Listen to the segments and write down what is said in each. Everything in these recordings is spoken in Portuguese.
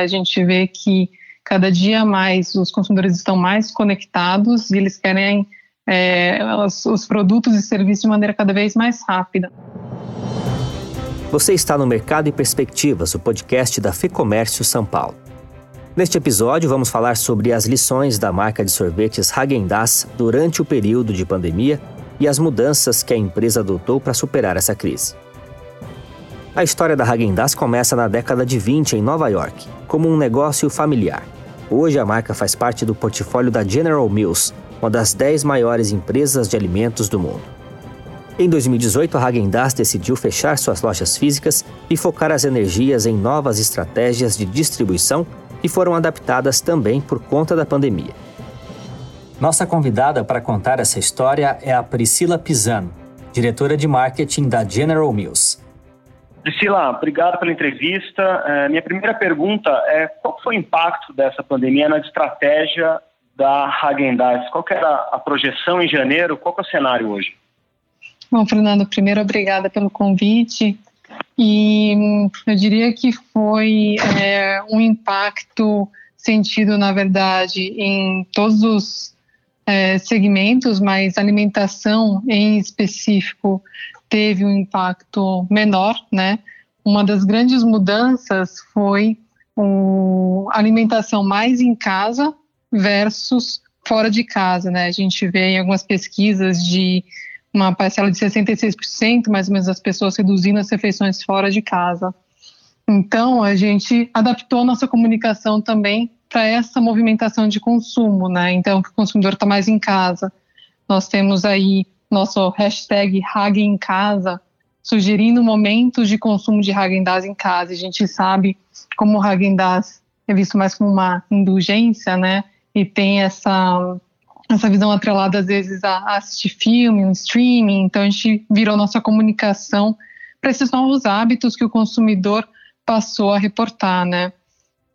A gente vê que cada dia mais os consumidores estão mais conectados e eles querem é, os, os produtos e serviços de maneira cada vez mais rápida. Você está no Mercado e Perspectivas, o podcast da FEComércio São Paulo. Neste episódio, vamos falar sobre as lições da marca de sorvetes Häagen-Dazs durante o período de pandemia e as mudanças que a empresa adotou para superar essa crise. A história da Häagen-Dazs começa na década de 20 em Nova York, como um negócio familiar. Hoje a marca faz parte do portfólio da General Mills, uma das 10 maiores empresas de alimentos do mundo. Em 2018, a Häagen-Dazs decidiu fechar suas lojas físicas e focar as energias em novas estratégias de distribuição que foram adaptadas também por conta da pandemia. Nossa convidada para contar essa história é a Priscila Pisano, diretora de marketing da General Mills. Priscila, obrigado pela entrevista. É, minha primeira pergunta é qual foi o impacto dessa pandemia na estratégia da Häagen-Dazs? Qual era a projeção em janeiro? Qual é o cenário hoje? Bom, Fernando, primeiro obrigada pelo convite. E hum, eu diria que foi é, um impacto sentido, na verdade, em todos os é, segmentos, mas alimentação em específico teve um impacto menor, né? Uma das grandes mudanças foi a alimentação mais em casa versus fora de casa, né? A gente vê em algumas pesquisas de uma parcela de 66%, mais ou menos, das pessoas reduzindo as refeições fora de casa. Então, a gente adaptou nossa comunicação também para essa movimentação de consumo, né? Então, o consumidor está mais em casa. Nós temos aí nosso hashtag Hag em Casa, sugerindo momentos de consumo de Häagen-Dazs em casa. A gente sabe como o Häagen-Dazs é visto mais como uma indulgência, né? E tem essa essa visão atrelada às vezes a, assistir filme, um streaming. Então a gente virou nossa comunicação para esses novos hábitos que o consumidor passou a reportar, né?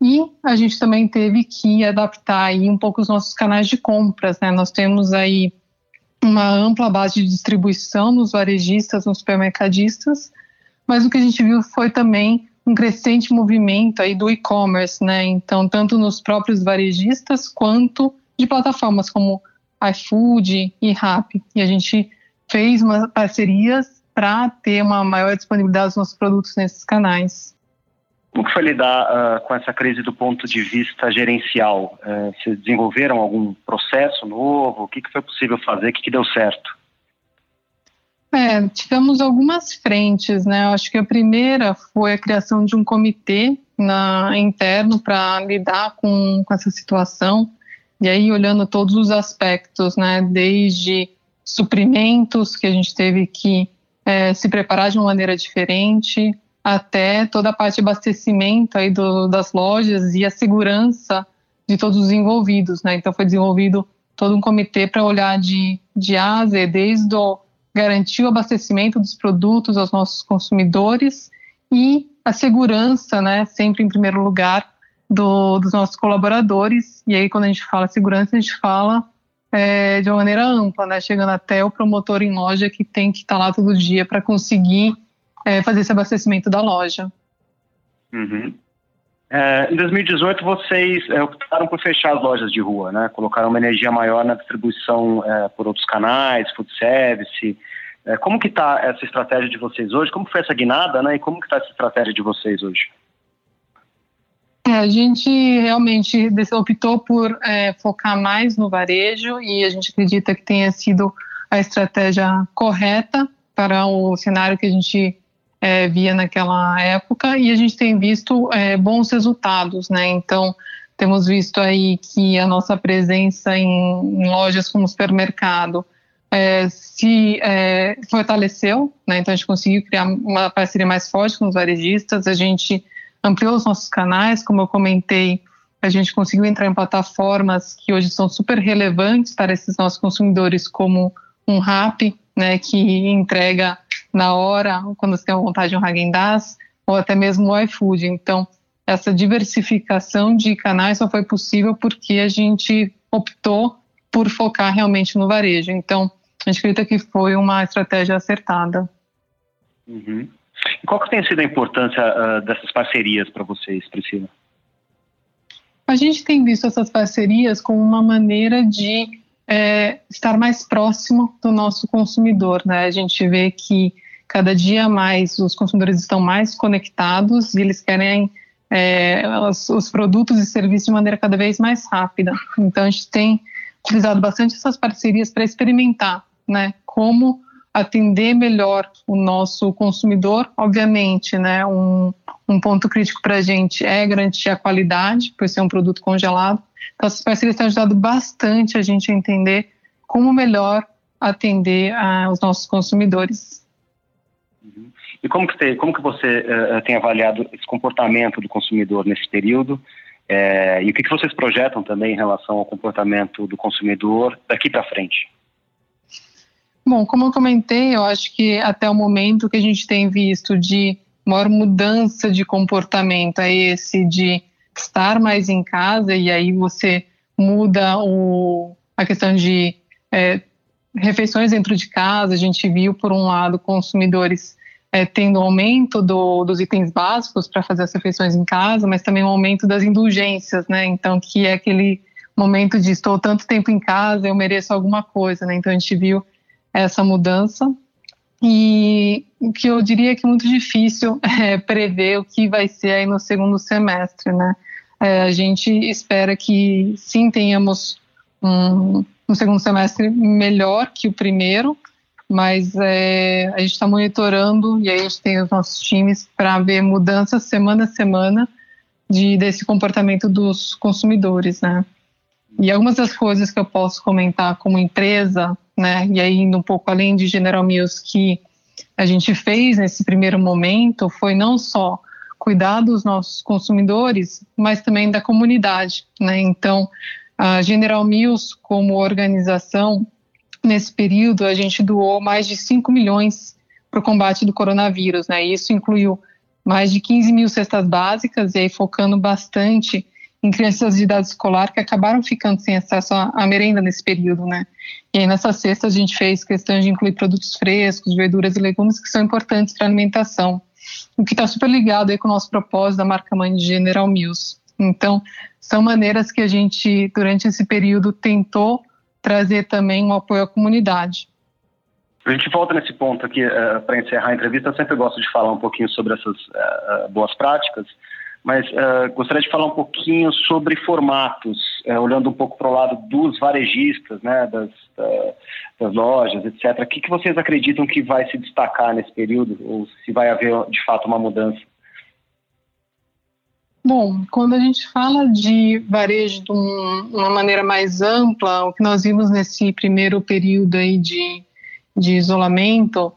E a gente também teve que adaptar aí um pouco os nossos canais de compras, né? Nós temos aí uma ampla base de distribuição nos varejistas, nos supermercadistas, mas o que a gente viu foi também um crescente movimento aí do e-commerce, né? Então, tanto nos próprios varejistas quanto de plataformas como iFood e Rappi. E a gente fez parcerias para ter uma maior disponibilidade dos nossos produtos nesses canais. Como foi lidar uh, com essa crise do ponto de vista gerencial? Uh, vocês desenvolveram algum processo novo? O que, que foi possível fazer? O que, que deu certo? É, tivemos algumas frentes, né? Eu acho que a primeira foi a criação de um comitê na, interno para lidar com, com essa situação. E aí, olhando todos os aspectos, né? Desde suprimentos, que a gente teve que é, se preparar de uma maneira diferente, até toda a parte de abastecimento aí do, das lojas e a segurança de todos os envolvidos, né? Então foi desenvolvido todo um comitê para olhar de, de A a Z, desde o garantir o abastecimento dos produtos aos nossos consumidores e a segurança, né, sempre em primeiro lugar, do, dos nossos colaboradores. E aí, quando a gente fala segurança, a gente fala é, de uma maneira ampla, né, chegando até o promotor em loja que tem que estar tá lá todo dia para conseguir é, fazer esse abastecimento da loja. Uhum. É, em 2018, vocês é, optaram por fechar as lojas de rua, né? Colocaram uma energia maior na distribuição é, por outros canais, food service. É, como que está essa estratégia de vocês hoje? Como foi essa guinada, né? E como que está essa estratégia de vocês hoje? É, a gente realmente optou por é, focar mais no varejo e a gente acredita que tenha sido a estratégia correta para o cenário que a gente é, via naquela época e a gente tem visto é, bons resultados, né? Então temos visto aí que a nossa presença em, em lojas como supermercado é, se é, fortaleceu, né? Então a gente conseguiu criar uma parceria mais forte com os varejistas, a gente ampliou os nossos canais, como eu comentei, a gente conseguiu entrar em plataformas que hoje são super relevantes para esses nossos consumidores, como um Rap, né, que entrega na hora, quando você tem vontade de um Häagen-Dazs, ou até mesmo o iFood. Então, essa diversificação de canais só foi possível porque a gente optou por focar realmente no varejo. Então, a gente acredita que foi uma estratégia acertada. Uhum. E qual que tem sido a importância uh, dessas parcerias para vocês, Priscila? A gente tem visto essas parcerias como uma maneira de é, estar mais próximo do nosso consumidor. Né? A gente vê que cada dia mais os consumidores estão mais conectados e eles querem é, os, os, produtos e serviços de maneira cada vez mais rápida. Então, a gente tem utilizado bastante essas parcerias para experimentar né, como atender melhor o nosso consumidor. Obviamente, né, um, um ponto crítico para a gente é garantir a qualidade, por ser um produto congelado. Então, essas parcerias têm ajudado bastante a gente a entender como melhor atender a, os nossos consumidores. Uhum. E como que você, como que você uh, tem avaliado esse comportamento do consumidor nesse período? É, e o que, que vocês projetam também em relação ao comportamento do consumidor daqui para frente? Bom, como eu comentei, eu acho que até o momento que a gente tem visto de maior mudança de comportamento é esse de estar mais em casa e aí você muda o, a questão de é, refeições dentro de casa. A gente viu, por um lado, consumidores é, tendo aumento do, dos itens básicos para fazer as refeições em casa, mas também um aumento das indulgências, né? Então, que é aquele momento de estou tanto tempo em casa, eu mereço alguma coisa, né? Então, a gente viu essa mudança e o que eu diria que é muito difícil é prever o que vai ser aí no segundo semestre, né? É, a gente espera que sim tenhamos um, um segundo semestre melhor que o primeiro, mas é, a gente está monitorando e aí a gente tem os nossos times para ver mudanças semana a semana de, desse comportamento dos consumidores, né? E algumas das coisas que eu posso comentar como empresa, né, e aí indo um pouco além de General Mills, que a gente fez nesse primeiro momento foi não só cuidar dos nossos consumidores, mas também da comunidade, né? Então, a General Mills como organização nesse período, a gente doou mais de 5 milhões para o combate do coronavírus, né? Isso incluiu mais de 15 mil cestas básicas, e aí focando bastante em crianças de idade escolar que acabaram ficando sem acesso à, merenda nesse período, né? E aí nessa cesta a gente fez questão de incluir produtos frescos, verduras e legumes que são importantes para a alimentação, o que está super ligado aí com o nosso propósito da marca mãe de General Mills. Então, são maneiras que a gente, durante esse período, tentou trazer também um apoio à comunidade. A gente volta nesse ponto aqui uh, para encerrar a entrevista. Eu sempre gosto de falar um pouquinho sobre essas uh, boas práticas, mas uh, gostaria de falar um pouquinho sobre formatos, olhando um pouco para o lado dos varejistas, né, das, das lojas, etc. O que, que vocês acreditam que vai se destacar nesse período, ou se vai haver de fato uma mudança? Bom, quando a gente fala de varejo de um, uma maneira mais ampla, o que nós vimos nesse primeiro período aí de, de isolamento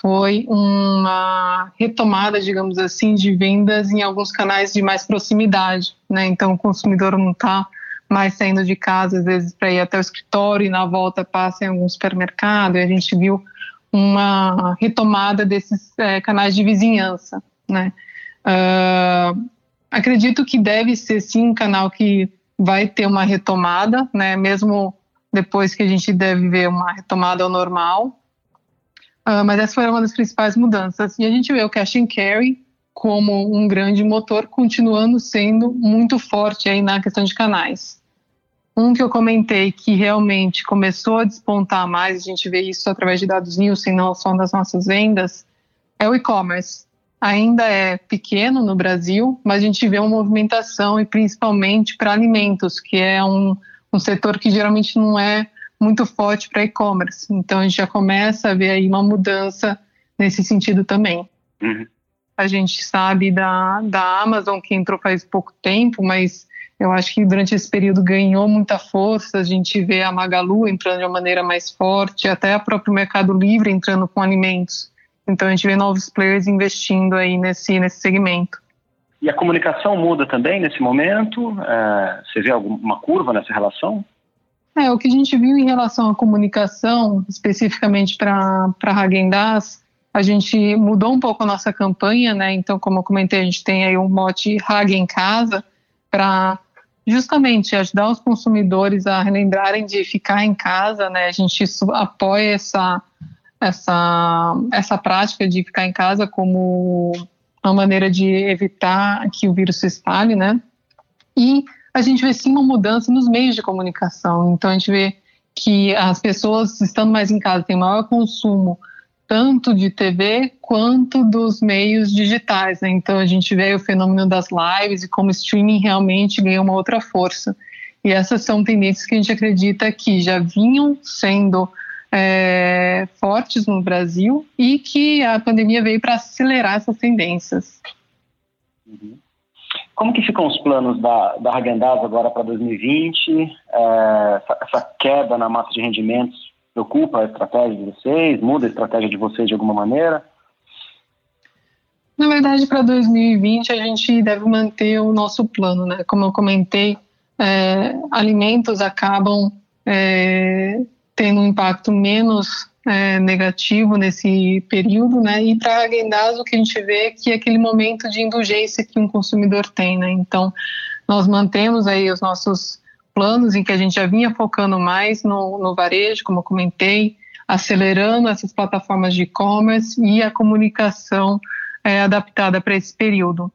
foi uma retomada, digamos assim, de vendas em alguns canais de mais proximidade, né? Então o consumidor não está mais saindo de casa às vezes para ir até o escritório e na volta passa em algum supermercado. E a gente viu uma retomada desses é, canais de vizinhança, né? Uh, Acredito que deve ser sim um canal que vai ter uma retomada, né? Mesmo depois que a gente deve ver uma retomada ao normal. Uh, mas essa foi uma das principais mudanças. E a gente vê o cash and carry como um grande motor, continuando sendo muito forte aí na questão de canais. Um que eu comentei que realmente começou a despontar mais, a gente vê isso através de dados Nielsen, não só das nossas vendas, é o e-commerce ainda é pequeno no Brasil, mas a gente vê uma movimentação e principalmente para alimentos, que é um, um setor que geralmente não é muito forte para e-commerce. Então a gente já começa a ver aí uma mudança nesse sentido também. Uhum. A gente sabe da, da Amazon que entrou faz pouco tempo, mas eu acho que durante esse período ganhou muita força. A gente vê a Magalu entrando de uma maneira mais forte, até o próprio Mercado Livre entrando com alimentos. Então a gente vê novos players investindo aí nesse, nesse segmento. E a comunicação muda também nesse momento? É, você vê alguma curva nessa relação? É, o que a gente viu em relação à comunicação, especificamente para Hagen-Dazs, a gente mudou um pouco a nossa campanha, né? Então, como eu comentei, a gente tem aí um mote Hagen em casa para justamente ajudar os consumidores a relembrarem de ficar em casa, né? A gente apoia essa essa, essa prática de ficar em casa como uma maneira de evitar que o vírus se espalhe, né? E a gente vê sim uma mudança nos meios de comunicação. Então a gente vê que as pessoas estando mais em casa têm maior consumo tanto de TV quanto dos meios digitais. Né? Então a gente vê o fenômeno das lives e como o streaming realmente ganha uma outra força. E essas são tendências que a gente acredita que já vinham sendo é, fortes no Brasil e que a pandemia veio para acelerar essas tendências. Uhum. Como que ficam os planos da, da Hagendaz agora para 2020? É, essa, essa, queda na massa de rendimentos preocupa a estratégia de vocês? Muda a estratégia de vocês de alguma maneira? Na verdade, para 2020 a gente deve manter o nosso plano, né? Como eu comentei, é, alimentos acabam é, tendo um impacto menos é, negativo nesse período, né? E para a Agendaz o que a gente vê é que é aquele momento de indulgência que um consumidor tem, né? Então nós mantemos aí os nossos planos em que a gente já vinha focando mais no, no varejo, como eu comentei, acelerando essas plataformas de e-commerce e a comunicação é, adaptada para esse período.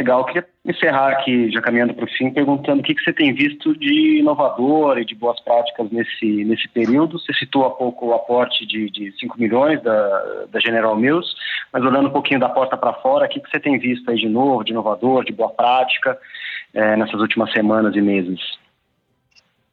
Legal, eu queria encerrar aqui, já caminhando para o fim, perguntando o que, que você tem visto de inovador e de boas práticas nesse, nesse período. Você citou há pouco o aporte de, de 5 milhões da, da General Mills, mas olhando um pouquinho da porta para fora, o que, que você tem visto aí de novo, de inovador, de boa prática é, nessas últimas semanas e meses?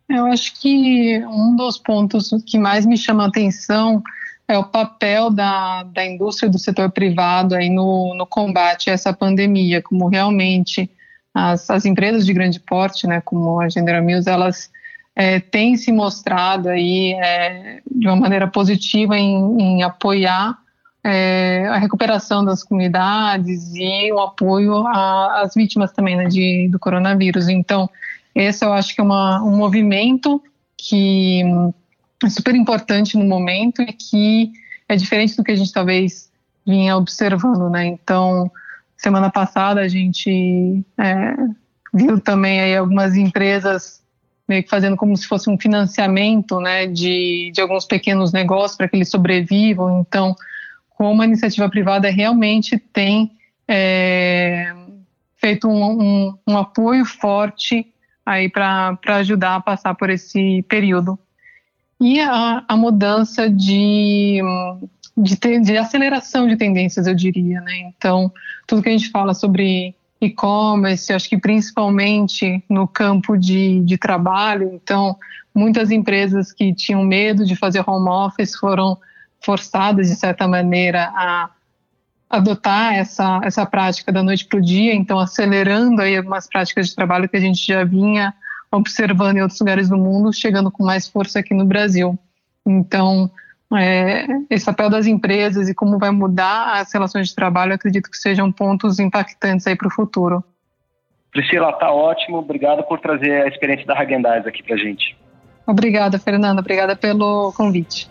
Eu acho que um dos pontos que mais me chama a atenção é o papel da, da indústria do setor privado aí no, no combate a essa pandemia, como realmente as, as empresas de grande porte, né, como a General Mills, elas é, têm se mostrado aí é, de uma maneira positiva em, em apoiar é, a recuperação das comunidades e o apoio às vítimas também né, de, do coronavírus. Então, esse eu acho que é uma, um movimento que super importante no momento e que é diferente do que a gente talvez vinha observando, né? Então, semana passada a gente é, viu também aí algumas empresas meio que fazendo como se fosse um financiamento, né, de, de alguns pequenos negócios para que eles sobrevivam. Então, como a iniciativa privada realmente tem é, feito um, um, um apoio forte aí para ajudar a passar por esse período. E a, a mudança de, de, de, aceleração de tendências, eu diria. Né? Então, tudo que a gente fala sobre e-commerce, acho que principalmente no campo de, de trabalho, então, muitas empresas que tinham medo de fazer home office foram forçadas, de certa maneira, a adotar essa, essa prática da noite para o dia, então acelerando aí algumas práticas de trabalho que a gente já vinha observando em outros lugares do mundo, chegando com mais força aqui no Brasil. Então, é, esse papel das empresas e como vai mudar as relações de trabalho, acredito que sejam pontos impactantes aí para o futuro. Priscila, tá ótimo. Obrigado por trazer a experiência da Hagendaz aqui para gente. Obrigada, Fernanda. Obrigada pelo convite.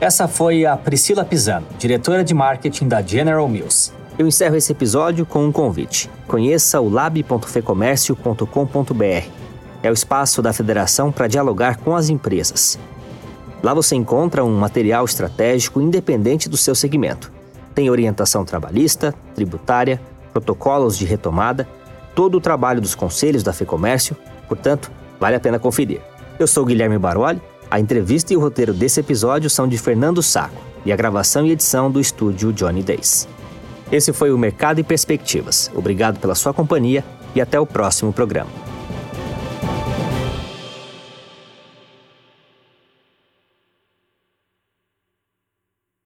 Essa foi a Priscila Pisano, diretora de marketing da General Mills. Eu encerro esse episódio com um convite. Conheça o lab.fecomércio.com.br. É o espaço da federação para dialogar com as empresas. Lá você encontra um material estratégico independente do seu segmento. Tem orientação trabalhista, tributária, protocolos de retomada, todo o trabalho dos conselhos da FEComércio, portanto, vale a pena conferir. Eu sou Guilherme Baroli a entrevista e o roteiro desse episódio são de Fernando Saco e a gravação e edição do estúdio Johnny Days. Esse foi o Mercado e Perspectivas. Obrigado pela sua companhia e até o próximo programa.